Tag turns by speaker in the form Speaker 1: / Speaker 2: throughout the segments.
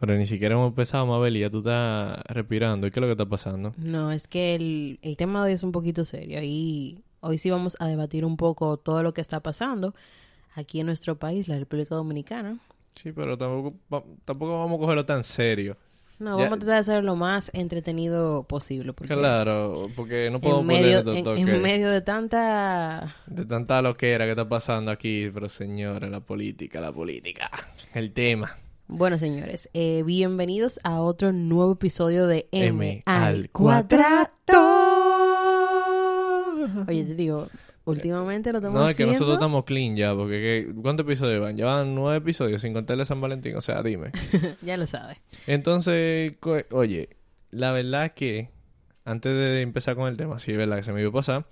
Speaker 1: Pero ni siquiera hemos empezado, Mabel, y ya tú estás respirando. ¿Y qué es lo que está pasando?
Speaker 2: No, es que el, el tema de hoy es un poquito serio y hoy sí vamos a debatir un poco todo lo que está pasando aquí en nuestro país, la República Dominicana.
Speaker 1: Sí, pero tampoco, tampoco vamos a cogerlo tan serio.
Speaker 2: No,
Speaker 1: Ya-
Speaker 2: vamos a tratar de hacer lo más entretenido posible. Porque
Speaker 1: Claro, porque no puedo
Speaker 2: en medio,
Speaker 1: poner
Speaker 2: en, en medio de tanta...
Speaker 1: de tanta loquera que está pasando aquí. Pero señores, la política, la política. El tema.
Speaker 2: Bueno, señores, eh, bienvenidos a otro nuevo episodio de M,
Speaker 1: M
Speaker 2: al cuadrado. Oye, te digo, últimamente lo estamos
Speaker 1: No, es que
Speaker 2: haciendo...
Speaker 1: nosotros estamos clean ya, porque ¿qué- ¿cuántos episodios van? Llevan nueve episodios sin contarle a San Valentín, o sea, dime.
Speaker 2: ya lo sabes.
Speaker 1: Entonces, co- oye, la verdad que, antes de empezar con el tema, sí, es verdad que se me iba a pasar,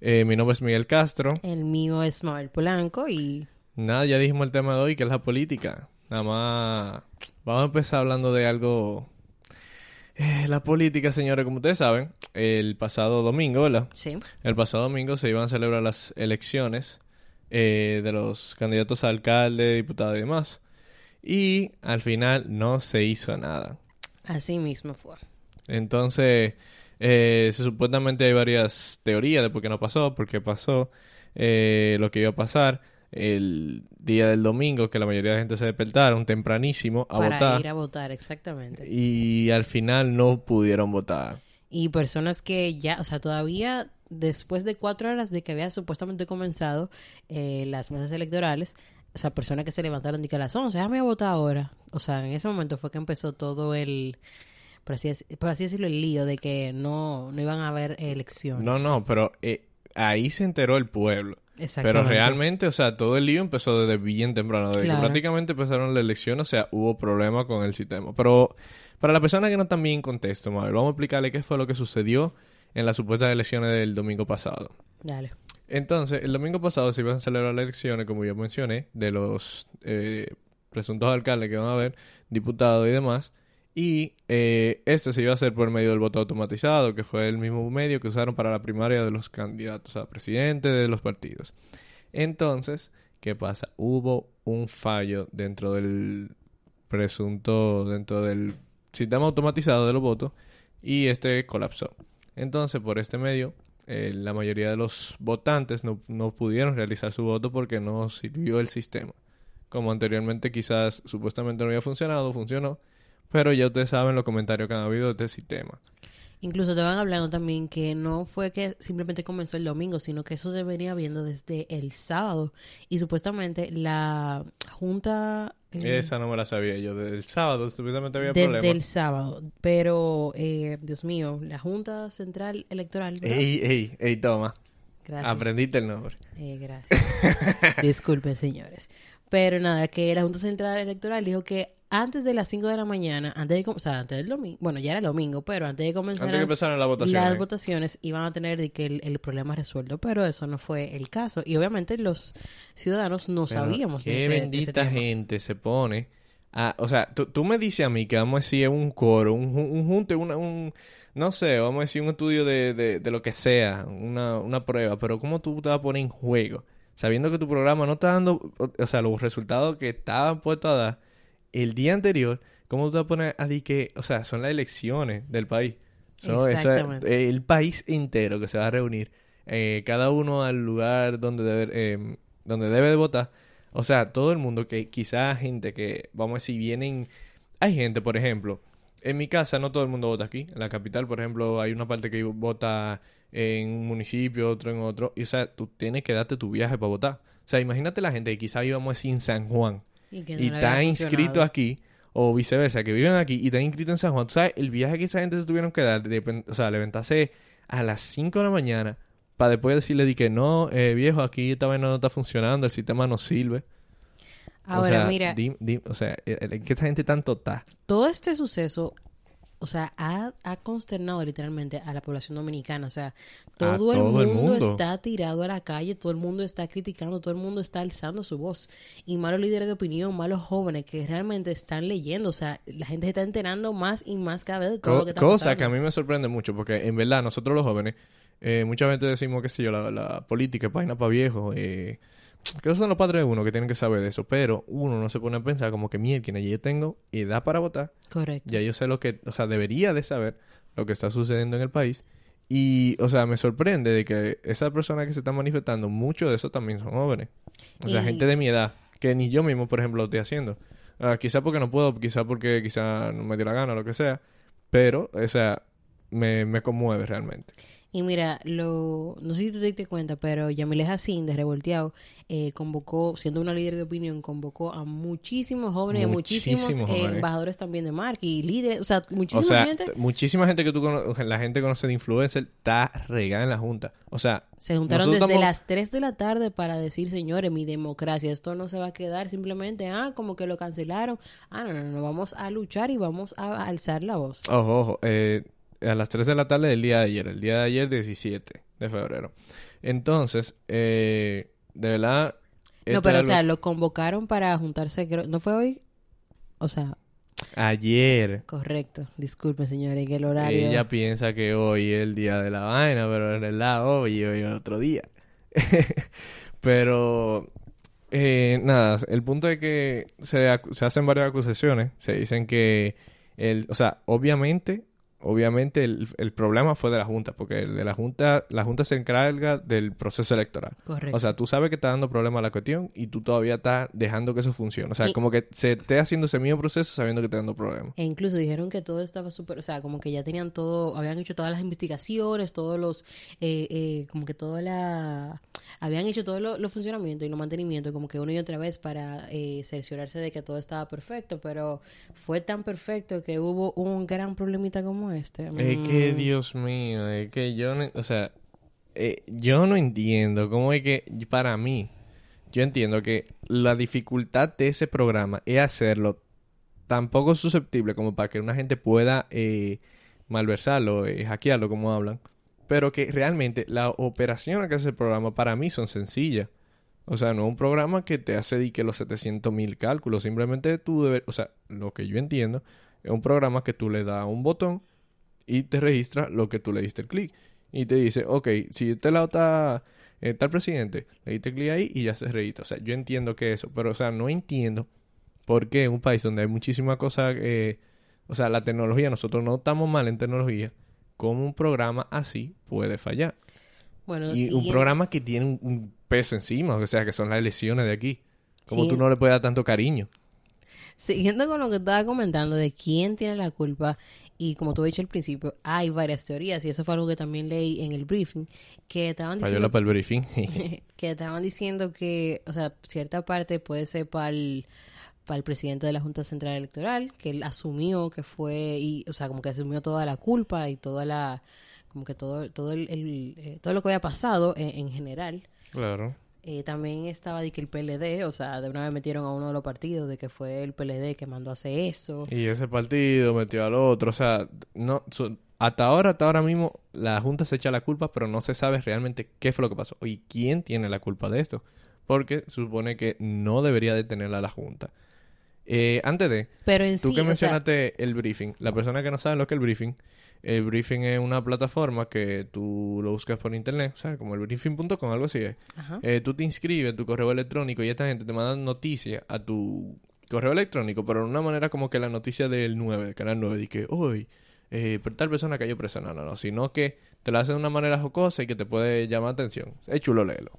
Speaker 1: eh, mi nombre es Miguel Castro.
Speaker 2: El mío es Mabel Polanco y...
Speaker 1: Nada, ya dijimos el tema de hoy, que es la política. Nada más, vamos a empezar hablando de algo... Eh, la política, señores, como ustedes saben, el pasado domingo, ¿verdad?
Speaker 2: Sí.
Speaker 1: El pasado domingo se iban a celebrar las elecciones eh, de los candidatos a alcalde, diputado y demás. Y al final no se hizo nada.
Speaker 2: Así mismo fue.
Speaker 1: Entonces, eh, se, supuestamente hay varias teorías de por qué no pasó, por qué pasó, eh, lo que iba a pasar el día del domingo, que la mayoría de la gente se despertaron tempranísimo a
Speaker 2: para
Speaker 1: votar.
Speaker 2: ir a votar, exactamente.
Speaker 1: Y al final no pudieron votar.
Speaker 2: Y personas que ya, o sea, todavía después de cuatro horas de que había supuestamente comenzado eh, las mesas electorales, o sea, personas que se levantaron y que a las 11, déjame a votar ahora. O sea, en ese momento fue que empezó todo el, por así, por así decirlo, el lío de que no, no iban a haber elecciones.
Speaker 1: No, no, pero eh, ahí se enteró el pueblo. Pero realmente, o sea, todo el lío empezó desde bien temprano, desde
Speaker 2: Claro.
Speaker 1: que prácticamente empezaron la elección, o sea, hubo problemas con el sistema. Pero para la persona que no están bien en contexto, Mabel, vamos a explicarle qué fue lo que sucedió en las supuestas elecciones del domingo pasado.
Speaker 2: Dale.
Speaker 1: Entonces, el domingo pasado se iban a celebrar las elecciones, como yo mencioné, de los eh, presuntos alcaldes que van a haber, diputados y demás. Y eh, este se iba a hacer por medio del voto automatizado, que fue el mismo medio que usaron para la primaria de los candidatos a presidente de los partidos. Entonces, ¿qué pasa? Hubo un fallo dentro del presunto, dentro del sistema automatizado de los votos y este colapsó. Entonces, por este medio, eh, la mayoría de los votantes no, no pudieron realizar su voto porque no sirvió el sistema. Como anteriormente quizás supuestamente no había funcionado, funcionó, pero ya ustedes saben los comentarios que han habido de este sistema.
Speaker 2: Incluso te van hablando también que no fue que simplemente comenzó el domingo, sino que eso se venía viendo desde el sábado. Y supuestamente la Junta... eh,
Speaker 1: Esa no me la sabía yo. Desde el sábado supuestamente había
Speaker 2: desde
Speaker 1: problemas.
Speaker 2: el sábado. Pero, eh, Dios mío, la Junta Central Electoral... ¿verdad?
Speaker 1: Ey, ey, ey, toma.
Speaker 2: Gracias.
Speaker 1: Aprendiste el nombre.
Speaker 2: Eh, gracias. Disculpen, señores. Pero nada, que la Junta Central Electoral dijo que antes de las 5 de la mañana, antes de, o sea, antes del domingo, bueno, ya era el domingo, pero antes de comenzar
Speaker 1: Antes que empezaran las votaciones.
Speaker 2: las votaciones iban a tener de que el, el problema resuelto, pero eso no fue el caso. Y obviamente los ciudadanos no
Speaker 1: Pero
Speaker 2: sabíamos de
Speaker 1: Qué
Speaker 2: ese, de ese
Speaker 1: bendita
Speaker 2: tema.
Speaker 1: gente se pone. a- o sea, tú, me dices a mí que vamos a decir un coro, un, un junte, una, un. No sé, vamos a decir un estudio de, de, de lo que sea, una, una prueba, pero ¿cómo tú te vas a poner en juego? Sabiendo que tu programa no está dando, o, o sea, los resultados que estaban puestos a dar el día anterior, ¿cómo tú te vas a poner a decir que, o sea, son las elecciones del país? So, eso es-
Speaker 2: Exactamente.
Speaker 1: el país entero que se va a reunir, eh, cada uno al lugar donde debe, eh, donde debe de votar. O sea, todo el mundo que quizás gente que, vamos a decir, vienen... Hay gente, por ejemplo, en mi casa no todo el mundo vota aquí. En la capital, por ejemplo, hay una parte que vota en un municipio, otro en otro. Y o sea, tú tienes que darte tu viaje para votar. O sea, imagínate la gente que quizás íbamos a decir en San Juan
Speaker 2: Y, no
Speaker 1: y
Speaker 2: le
Speaker 1: está
Speaker 2: había
Speaker 1: inscrito
Speaker 2: funcionado.
Speaker 1: aquí, o viceversa, que viven aquí y están inscritos en San Juan. ¿Tú sabes el viaje que esa gente se tuvieron que dar? De, o sea, levantarse a las 5 de la mañana para después decirle di que no, eh, viejo, aquí esta vaina no está funcionando, el sistema no sirve.
Speaker 2: Ahora,
Speaker 1: o sea,
Speaker 2: mira,
Speaker 1: dim- dim- o sea, eh, que esta gente tanto está.
Speaker 2: todo este suceso, o sea, ha, ha consternado literalmente a la población dominicana. O sea, todo, el,
Speaker 1: todo
Speaker 2: mundo
Speaker 1: el mundo.
Speaker 2: está tirado a la calle, todo el mundo está criticando, todo el mundo está alzando su voz. Y malos líderes de opinión, malos jóvenes que realmente están leyendo. O sea, la gente se está enterando más y más cada vez de todo
Speaker 1: Co-
Speaker 2: lo que está
Speaker 1: cosa
Speaker 2: pasando.
Speaker 1: que a mí me sorprende mucho, porque en verdad nosotros los jóvenes eh, muchas veces decimos, qué sé yo, la, la política es vaina para viejos, eh, que esos son los padres de uno que tienen que saber de eso, pero uno no se pone a pensar como que, mierda, yo tengo edad para votar,
Speaker 2: Correcto.
Speaker 1: ya yo sé lo que, o sea, debería de saber lo que está sucediendo en el país. Y, o sea, me sorprende de que esas personas que se están manifestando, muchos de esos también son jóvenes. O sea,
Speaker 2: Y-
Speaker 1: gente de mi edad, que ni yo mismo, por ejemplo, lo estoy haciendo. Ah, quizá porque no puedo, quizá porque quizá no me dio la gana, lo que sea. Pero, o sea, me, me conmueve realmente.
Speaker 2: Y mira, lo, no sé si te diste cuenta, pero Yamile Jacín de Revolteado eh, convocó, siendo una líder de opinión, convocó a muchísimos jóvenes, muchísimos
Speaker 1: Muchísimos
Speaker 2: eh, embajadores también de marca y líderes, o sea, muchísima
Speaker 1: o sea,
Speaker 2: gente
Speaker 1: muchísima gente que tú la gente conoce de influencer está regada en la junta. O sea,
Speaker 2: se juntaron desde
Speaker 1: estamos-
Speaker 2: las 3 de la tarde para decir, señores, mi democracia, esto no se va a quedar simplemente, ah, como que lo cancelaron. Ah, no, no, no, vamos a luchar y vamos a alzar la voz.
Speaker 1: Ojo, ojo. eh, a las 3 de la tarde del día de ayer. El día de ayer, 17 de febrero. Entonces, eh, de verdad...
Speaker 2: no,
Speaker 1: esto
Speaker 2: pero o sea,
Speaker 1: lo-
Speaker 2: convocaron para juntarse, ¿no fue hoy? O sea,
Speaker 1: Ayer.
Speaker 2: correcto, disculpen, señores, que el horario...
Speaker 1: Ella piensa que hoy es el día de la vaina, pero en realidad hoy hoy es otro día. pero... eh, nada, el punto es que se, se hacen varias acusaciones. Se dicen que... El, o sea, obviamente... Obviamente el, el problema fue de la Junta, porque el de la Junta, la Junta se encarga del proceso electoral.
Speaker 2: Correcto.
Speaker 1: O sea, tú sabes que está dando problema a la cuestión y tú todavía estás dejando que eso funcione. O sea,
Speaker 2: Y-
Speaker 1: como que se esté haciendo ese mismo proceso sabiendo que está dando problemas.
Speaker 2: E incluso dijeron que todo estaba súper, o sea, como que ya tenían todo, habían hecho todas las investigaciones, todos los, eh, eh, como que toda la, habían hecho todos los los funcionamientos y los mantenimientos, como que una y otra vez para eh, cerciorarse de que todo estaba perfecto, pero fue tan perfecto que hubo un gran problemita como este.
Speaker 1: Es que,
Speaker 2: Mm.
Speaker 1: Dios mío, es que yo no, o sea, eh, yo no entiendo cómo es que, para mí, yo entiendo que la dificultad de ese programa es hacerlo tan poco susceptible como para que una gente pueda eh, malversarlo, eh, hackearlo, como hablan, pero que realmente la operación que hace el programa para mí son sencillas. O sea, no es un programa que te hace di que los 700 mil cálculos. Simplemente tú debes, o sea, lo que yo entiendo, es un programa que tú le das un botón y te registra lo que tú le diste el clic. Y te dice, ok, si este lado está, eh, el presidente, le diste clic ahí y ya se registra. O sea, yo entiendo que eso, pero o sea, no entiendo por qué en un país donde hay muchísimas cosas, eh, o sea, la tecnología, nosotros no estamos mal en tecnología, cómo un programa así puede fallar.
Speaker 2: Bueno,
Speaker 1: Y un
Speaker 2: siguiendo-
Speaker 1: programa que tiene un, un peso encima, o sea, que son las elecciones de aquí. Como
Speaker 2: Sí.
Speaker 1: tú no le puedes dar tanto cariño?
Speaker 2: Siguiendo con lo que estaba comentando de quién tiene la culpa, y como tú has dicho al principio, hay varias teorías, y eso fue algo que también leí en el briefing, que estaban diciendo
Speaker 1: Payola para el briefing.
Speaker 2: que estaban diciendo que, o sea, cierta parte puede ser para el, para el presidente de la Junta Central Electoral, que él asumió que fue, y, o sea, como que asumió toda la culpa y toda la, como que todo, todo el, el, eh, todo lo que había pasado en, en general.
Speaker 1: claro.
Speaker 2: Eh, también estaba de que el PLD, o sea, de una vez metieron a uno de los partidos, de que fue el PLD que mandó a hacer eso.
Speaker 1: Y ese partido metió al otro, o sea, no, hasta ahora, hasta ahora mismo, la Junta se echa la culpa, pero no se sabe realmente qué fue lo que pasó y quién tiene la culpa de esto, porque supone que no debería detenerla la Junta. Eh, antes de,
Speaker 2: Pero en
Speaker 1: tú
Speaker 2: sí,
Speaker 1: que
Speaker 2: sea,
Speaker 1: mencionaste el briefing, la persona que no sabe lo que es el briefing, el briefing es una plataforma que tú lo buscas por internet, o sea, como el briefing.com, algo así es.
Speaker 2: ajá.
Speaker 1: Eh, tú te inscribes tu correo electrónico y esta gente te manda noticias a tu correo electrónico, pero de una manera como que la noticia del 9, del canal 9, de que hoy eh, tal persona cayó presa. No, no, no, sino que te lo hacen de una manera jocosa y que te puede llamar atención. Es chulo leerlo.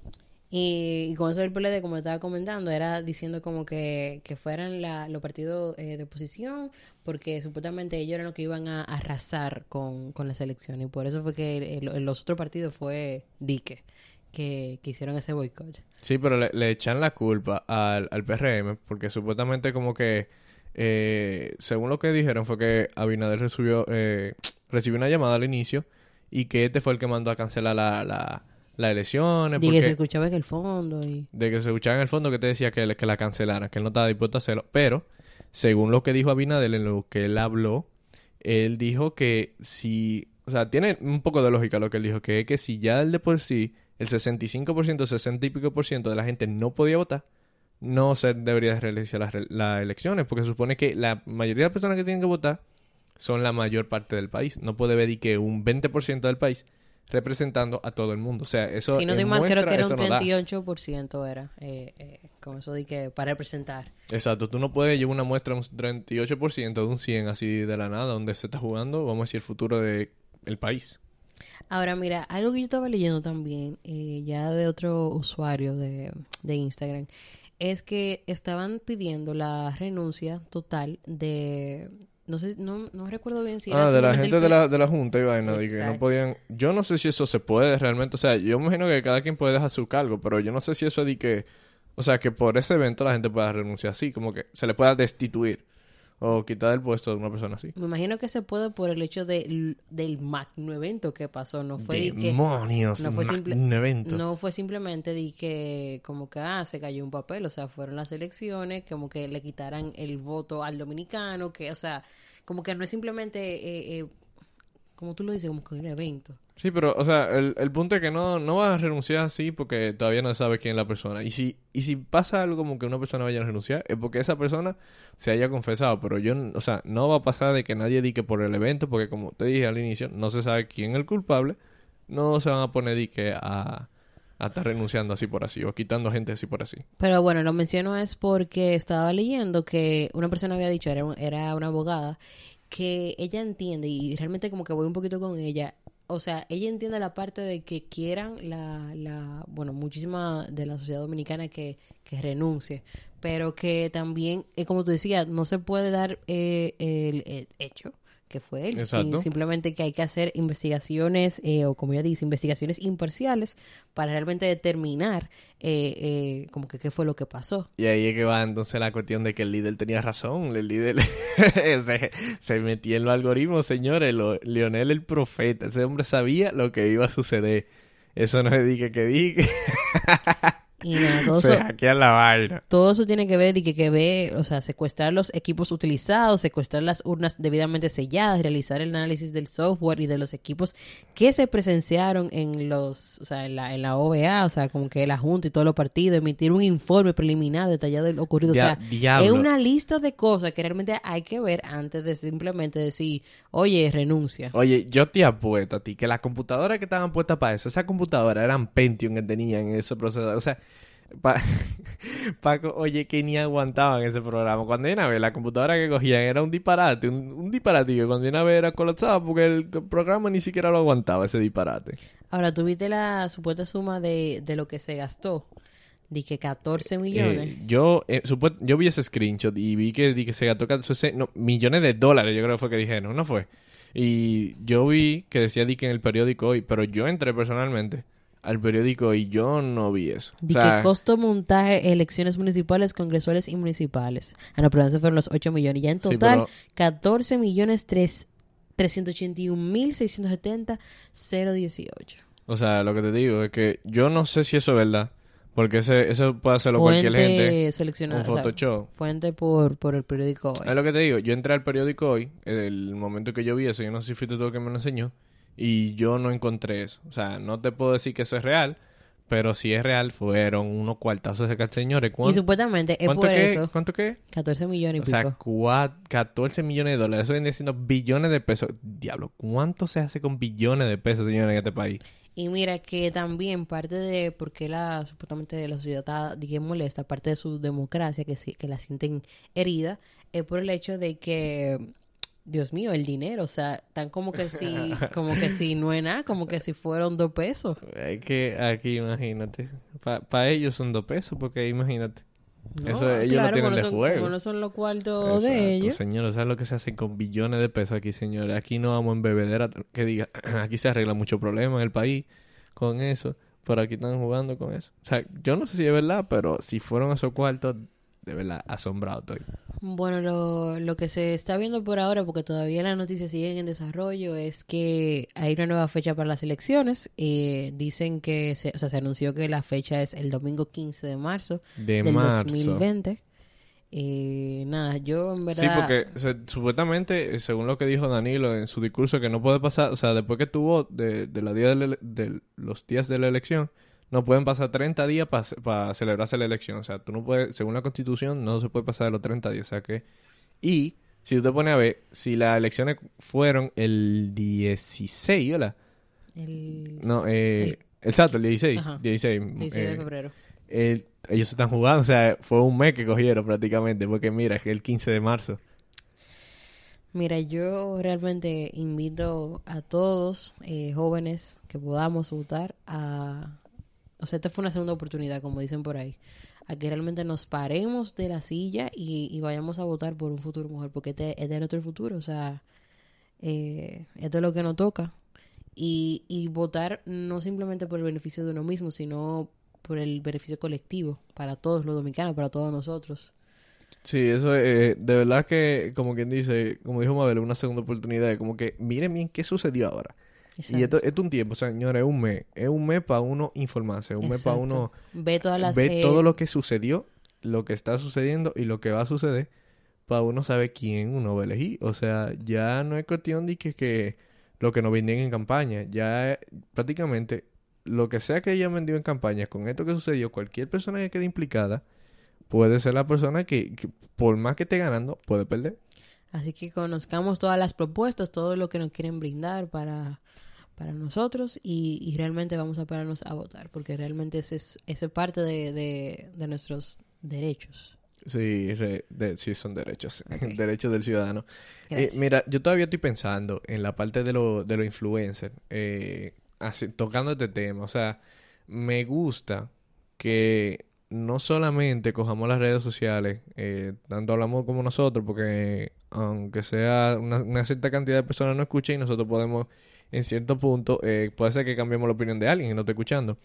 Speaker 2: Y, y con eso del PLD, como estaba comentando, era diciendo como que, que fueran la, los partidos eh, de oposición, porque supuestamente ellos eran los que iban a arrasar con, con las elecciones. Y por eso fue que el- los otros partidos fue Dique, que, que hicieron ese boicot.
Speaker 1: Sí, pero le, le echan la culpa al, al PRM porque supuestamente como que, eh, según lo que dijeron, fue que Abinader recibió, eh, recibió una llamada al inicio y que este fue el que mandó a cancelar la, la, las elecciones.
Speaker 2: Dique se
Speaker 1: porque-
Speaker 2: escuchaba en el fondo y...
Speaker 1: de que se escuchaba en el fondo que te decía que, que la cancelaran, que él no estaba dispuesto a hacerlo. Pero, según lo que dijo Abinader en lo que él habló, él dijo que si, o sea, tiene un poco de lógica lo que él dijo, que es que si ya el de por sí, el 65%, 60 y pico por ciento de la gente no podía votar, no se debería de realizar las, las elecciones, porque se supone que la mayoría de las personas que tienen que votar son la mayor parte del país. No puede ver y que un 20% del país representando a todo el mundo. O sea, eso
Speaker 2: Si no te mal, creo que era un
Speaker 1: eso no da.
Speaker 2: 38% era. Eh, eh, con eso de que para representar.
Speaker 1: Exacto, tú no puedes llevar una muestra un 38% de un 100 así de la nada, donde se está jugando, vamos a decir, el futuro del país.
Speaker 2: Ahora, mira, algo que yo estaba leyendo también, eh, ya de otro usuario de, de Instagram, es que estaban pidiendo la renuncia total de... No sé, no, no recuerdo bien si era
Speaker 1: Ah, de la gente de la, de la Junta y vaina, de que no podían... Yo no sé si eso se puede realmente, o sea, yo imagino que cada quien puede dejar su cargo, pero yo no sé si eso de que... O sea, que por ese evento la gente pueda renunciar así, como que se le pueda destituir o quitar el puesto de una persona así.
Speaker 2: Me imagino que se puede por el hecho de- del magno evento que pasó. No fue que...
Speaker 1: ¡Demonios!
Speaker 2: no fue simple-
Speaker 1: evento.
Speaker 2: No fue simplemente de que como que ah, se cayó un papel, o sea, fueron las elecciones, como que le quitaran el voto al dominicano, que, o sea, como que no es simplemente, eh, eh, como tú lo dices, como que un evento.
Speaker 1: Sí, pero, o sea, el, el punto es que no, no vas a renunciar así porque todavía no sabes quién es la persona. Y si, y si pasa algo como que una persona vaya a renunciar, es porque esa persona se haya confesado. Pero yo, o sea, no va a pasar de que nadie dique por el evento, porque como te dije al inicio, no se sabe quién es el culpable. No se van a poner dique a, a estar renunciando así por así, o quitando gente así por así.
Speaker 2: Pero bueno, lo menciono es porque estaba leyendo que una persona había dicho, era, un- era una abogada, que ella entiende, y realmente como que voy un poquito con ella, o sea, ella entiende la parte de que quieran la, la bueno, muchísima de la sociedad dominicana que, que renuncie, pero que también, eh, como tú decías, no se puede dar eh, el, el hecho que fue él, sin- simplemente que hay que hacer investigaciones, eh, o como ella dice, investigaciones imparciales para realmente determinar eh, eh, como que qué fue lo que pasó.
Speaker 1: Y ahí es que va entonces la cuestión de que el líder tenía razón. El líder se, se metía en los algoritmos, señores. Lo- Leonel el profeta. Ese hombre sabía lo que iba a suceder. Eso no es dije que dije.
Speaker 2: Y nada, todo
Speaker 1: Se
Speaker 2: eso,
Speaker 1: hackea la vaina.
Speaker 2: todo eso tiene que ver y que, que ve, o sea, secuestrar los equipos utilizados, secuestrar las urnas debidamente selladas, realizar el análisis del software y de los equipos que se presenciaron en los, o sea, en la, en la OVA, o sea, como que la Junta y todos los partidos, emitir un informe preliminar detallado de lo ocurrido,
Speaker 1: Dia-
Speaker 2: o sea,
Speaker 1: diablo.
Speaker 2: es una lista de cosas que realmente hay que ver antes de simplemente decir, oye, renuncia.
Speaker 1: Oye, yo te apuesto a ti que las computadoras que estaban puestas para eso, esas computadoras eran Pentium que tenían en ese procesador. O sea, pa- Paco, oye, que ni aguantaban ese programa. Cuando una vez la computadora que cogían era un disparate, un, un disparate que cuando una vez era colapsado porque el programa ni siquiera lo aguantaba ese disparate.
Speaker 2: Ahora, ¿tuviste la supuesta suma de, de lo que se gastó? De que 14 millones.
Speaker 1: Eh, yo, eh, yo vi ese screenshot y vi que, di que se gastó 14 no, millones de dólares, yo creo que fue que dijeron, ¿no fue? Y yo vi que decía di que en el periódico hoy, pero yo entré personalmente al periódico y yo no vi eso. O sea,
Speaker 2: que costo montaje elecciones municipales, congresuales y municipales. Ah, no, pero esos fueron los 8 millones. Ya en
Speaker 1: Sí,
Speaker 2: total,
Speaker 1: pero-
Speaker 2: 14 millones 3, 381 mil 670 018.
Speaker 1: o sea, lo que te digo es que yo no sé si eso es verdad, porque ese, eso puede hacerlo cualquier gente,
Speaker 2: seleccionada.
Speaker 1: un
Speaker 2: o sea,
Speaker 1: Photoshop.
Speaker 2: fuente por, por el periódico hoy.
Speaker 1: Es lo que te digo, yo entré al periódico hoy, el momento que yo vi eso, yo no sé si fuiste tú el que me lo enseñó, y yo no encontré eso. O sea, no te puedo decir que eso es real, pero si es real, fueron unos cuartazos de señores.
Speaker 2: Y
Speaker 1: ¿Cuánto,
Speaker 2: supuestamente es
Speaker 1: cuánto
Speaker 2: por
Speaker 1: qué?
Speaker 2: eso.
Speaker 1: ¿Cuánto qué?
Speaker 2: 14 millones y
Speaker 1: O sea,
Speaker 2: pico.
Speaker 1: cua- 14 millones de dólares. Eso viene siendo billones de pesos. Diablo, ¿cuánto se hace con billones de pesos, señores, en este país?
Speaker 2: Y mira que también parte de por qué la supuestamente la sociedad está digamos, molesta, parte de su democracia que sí, que la sienten herida, es por el hecho de que Dios mío, el dinero, o sea, tan como que si como que si no es nada, como que si fueron dos pesos.
Speaker 1: Es que aquí, imagínate. Para ellos son dos pesos, porque imagínate.
Speaker 2: No,
Speaker 1: Eso ellos lo
Speaker 2: claro,
Speaker 1: tienen de
Speaker 2: son,
Speaker 1: juego.
Speaker 2: como no son los cuartos de ellos.
Speaker 1: Señores, ¿sabes lo que se hace con billones de pesos aquí, señores? Aquí no vamos en bebedera que diga, aquí se arregla mucho problema en el país con eso, pero aquí están jugando con eso. O sea, yo no sé si es verdad, pero si fueron esos cuartos, de verdad, asombrado estoy.
Speaker 2: Bueno, lo, lo que se está viendo por ahora, porque todavía las noticias siguen en desarrollo, es que hay una nueva fecha para las elecciones. Eh, dicen que, se, o sea, se anunció que la fecha es el domingo 15 de marzo
Speaker 1: De
Speaker 2: del
Speaker 1: marzo.
Speaker 2: 2020. Eh, nada, yo en verdad...
Speaker 1: Sí, porque se- supuestamente, eh, según lo que dijo Danilo en su discurso, que no puede pasar, o sea, después que tuvo de, de, la día de, de los días de la elección, no pueden pasar 30 días para celebrarse la elección. O sea, tú no puedes, según la constitución, no se puede pasar de los 30 días. O sea que, y si tú te pones a ver, si las elecciones fueron el 16, ¿verdad?
Speaker 2: El,
Speaker 1: No, eh,
Speaker 2: el
Speaker 1: exacto, el 16.
Speaker 2: Ajá.
Speaker 1: 16.
Speaker 2: 16 de
Speaker 1: eh,
Speaker 2: febrero.
Speaker 1: el- ellos se están jugando, o sea, fue un mes que cogieron prácticamente, porque mira, es el 15 de marzo.
Speaker 2: Mira, yo realmente invito a todos eh, jóvenes que podamos votar a... O sea, esta fue una segunda oportunidad, como dicen por ahí, a que realmente nos paremos de la silla y, y vayamos a votar por un futuro mejor, porque este, este es nuestro futuro, o sea, eh, esto es lo que nos toca. Y, y votar no simplemente por el beneficio de uno mismo, sino por el beneficio colectivo, para todos los dominicanos, para todos nosotros.
Speaker 1: Sí, eso eh, de verdad que, como quien dice, como dijo Mabel, una segunda oportunidad, como que miren bien qué sucedió ahora. Y esto, es un tiempo, señores, es un mes. Es un mes para uno informarse, es un mes para uno
Speaker 2: Ve todas las... eh,
Speaker 1: todo lo que sucedió, lo que está sucediendo y lo que va a suceder, para uno saber quién uno va a elegir. O sea, ya no es cuestión de que, que lo que nos vendían en campaña, ya eh, prácticamente lo que sea que hayan vendido en campaña, con esto que sucedió, cualquier persona que quede implicada puede ser la persona que, que por más que esté ganando, puede perder.
Speaker 2: Así que conozcamos todas las propuestas, todo lo que nos quieren brindar para, para nosotros y, y realmente vamos a pararnos a votar, porque realmente ese es, ese es parte de, de, de nuestros derechos.
Speaker 1: Sí, re- de- sí son derechos, derechos del ciudadano. Eh, mira, yo todavía estoy pensando en la parte de los de los influencers, eh, así- tocando este tema. O sea, me gusta que no solamente cojamos las redes sociales, eh, tanto hablamos como nosotros, porque aunque sea una, una cierta cantidad de personas no escuchen y nosotros podemos, en cierto punto, eh, puede ser que cambiemos la opinión de alguien y no esté escuchando.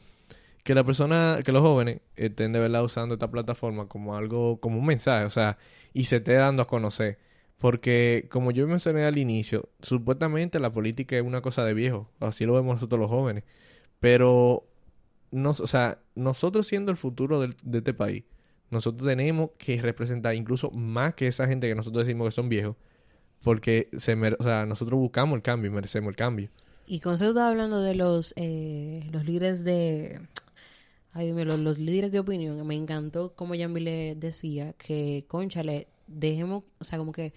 Speaker 1: Que la persona, que los jóvenes estén de verdad usando esta plataforma como algo, como un mensaje, o sea, y se esté dando a conocer. Porque, como yo mencioné al inicio, supuestamente la política es una cosa de viejo, así lo vemos nosotros los jóvenes. Pero, nos, o sea, nosotros siendo el futuro de este país, nosotros tenemos que representar incluso más que esa gente que nosotros decimos que son viejos, porque se mere- o sea, nosotros buscamos el cambio y merecemos el cambio.
Speaker 2: Y con eso estaba hablando de los, eh, los líderes de... Ay, mío, los, líderes de opinión. Me encantó como Yambi le decía que, conchale, dejemos, o sea, como que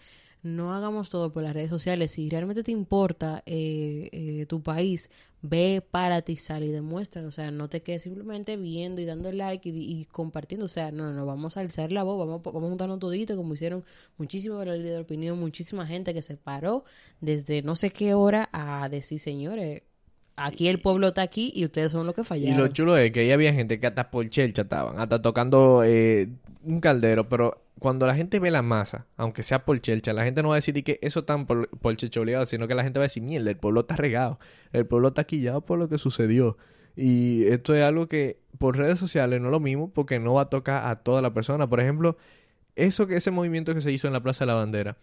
Speaker 2: no hagamos todo por las redes sociales. Si realmente te importa eh, eh, tu país, ve, párate y sal y demuestra. O sea, no te quedes simplemente viendo y dando like y, y compartiendo. O sea, no, no, no, vamos a alzar la voz, vamos, vamos a juntarnos todito, como hicieron muchísimos líderes de opinión, muchísima gente que se paró desde no sé qué hora a decir, señores, aquí el pueblo está aquí y ustedes son los que
Speaker 1: Y
Speaker 2: fallaron.
Speaker 1: lo chulo es que ahí había gente que hasta por chelcha estaban, hasta tocando eh, un caldero, pero cuando la gente ve la masa, aunque sea por chelcha, la gente no va a decir de que eso tan por, por chelcha obligado, sino que la gente va a decir, mierda, el pueblo está regado, el pueblo está quillado por lo que sucedió. Y esto es algo que por redes sociales no es lo mismo porque no va a tocar a toda la persona. Por ejemplo, eso que ese movimiento que se hizo en la Plaza de la Bandera,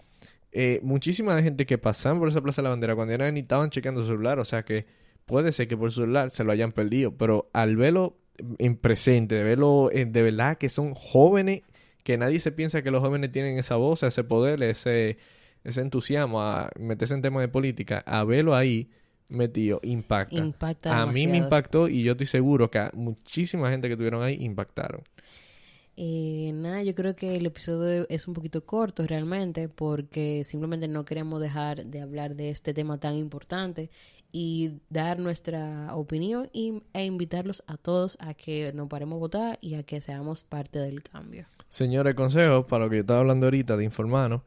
Speaker 1: eh, muchísima gente que pasaban por esa Plaza de la Bandera cuando eran y estaban checando su celular, o sea que puede ser que por su celular se lo hayan perdido, pero al verlo en presente, de verlo eh, de verdad que son jóvenes, que nadie se piensa que los jóvenes tienen esa voz, ese poder, ese, ese entusiasmo a meterse en temas de política, a verlo ahí metido, impacta.
Speaker 2: Impacta
Speaker 1: a mí me impactó y yo estoy seguro que a muchísima gente que estuvieron ahí impactaron.
Speaker 2: Eh, nada, yo creo que el episodio es un poquito corto realmente porque simplemente no queremos dejar de hablar de este tema tan importante y dar nuestra opinión y, e invitarlos a todos a que nos paremos a votar y a que seamos parte del cambio.
Speaker 1: Señores, consejos para lo que yo estaba hablando ahorita de informarnos,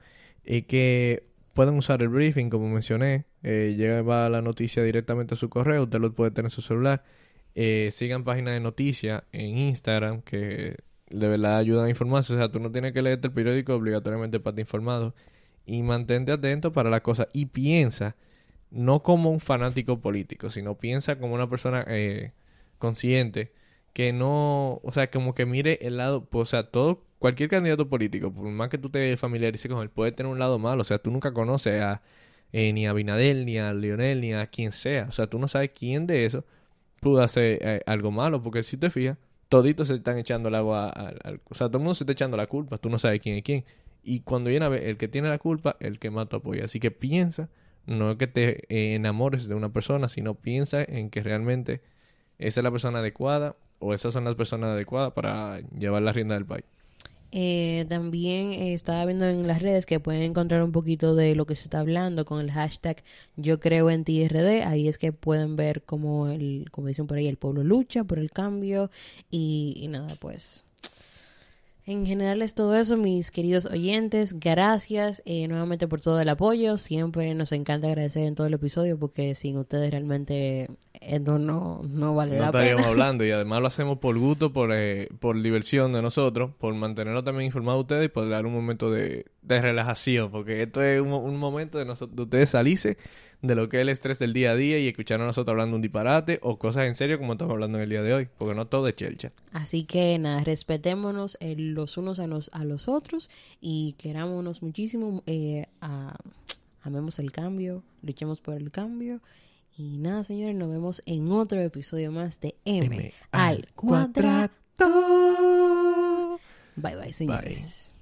Speaker 1: es que pueden usar el briefing, como mencioné, eh, llega la noticia directamente a su correo, usted lo puede tener en su celular. Eh, sigan páginas de noticias en Instagram que de verdad ayudan a informarse. O sea, tú no tienes que leerte el periódico obligatoriamente para estar informado. Y mantente atento para las cosas. Y piensa, no como un fanático político, sino piensa como una persona eh, consciente que no, o sea, como que mire el lado, pues, o sea, todo, cualquier candidato político, por más que tú te familiarices con él, puede tener un lado malo, o sea, tú nunca conoces a eh, ni a Binadel, ni a Lionel, ni a quien sea, o sea, tú no sabes quién de esos pudo hacer eh, algo malo, porque si te fijas, toditos se están echando el agua, al- o sea, todo el mundo se está echando la culpa, tú no sabes quién es quién, y cuando viene a ver, el que tiene la culpa, el que más te apoya, así que piensa, no que te eh, enamores de una persona, sino piensa en que realmente esa es la persona adecuada o esas son las personas adecuadas para llevar la rienda del país.
Speaker 2: Eh, también eh, estaba viendo en las redes que pueden encontrar un poquito de lo que se está hablando con el hashtag yo creo en TRD. Ahí es que pueden ver cómo, el, como dicen por ahí, el pueblo lucha por el cambio. Y nada, pues en general es todo eso, mis queridos oyentes. Gracias eh, nuevamente por todo el apoyo. Siempre nos encanta agradecer en todo el episodio porque sin ustedes realmente esto no, no vale
Speaker 1: no
Speaker 2: la
Speaker 1: estaríamos
Speaker 2: pena.
Speaker 1: hablando y además lo hacemos por gusto, por, eh, por diversión de nosotros, por mantenerlo también informado a ustedes y por dar un momento de, de relajación, porque esto es un, mo- un momento de, nosotros, de ustedes salirse de lo que es el estrés del día a día y escuchar a nosotros hablando un disparate o cosas en serio como estamos hablando en el día de hoy, porque no todo es chelcha.
Speaker 2: Así que nada, respetémonos eh, los unos a los, a los otros y querámonos muchísimo. eh, a- amemos el cambio, luchemos por el cambio. Y nada, señores, nos vemos en otro episodio más de M, al cuadrado. Bye bye, señores.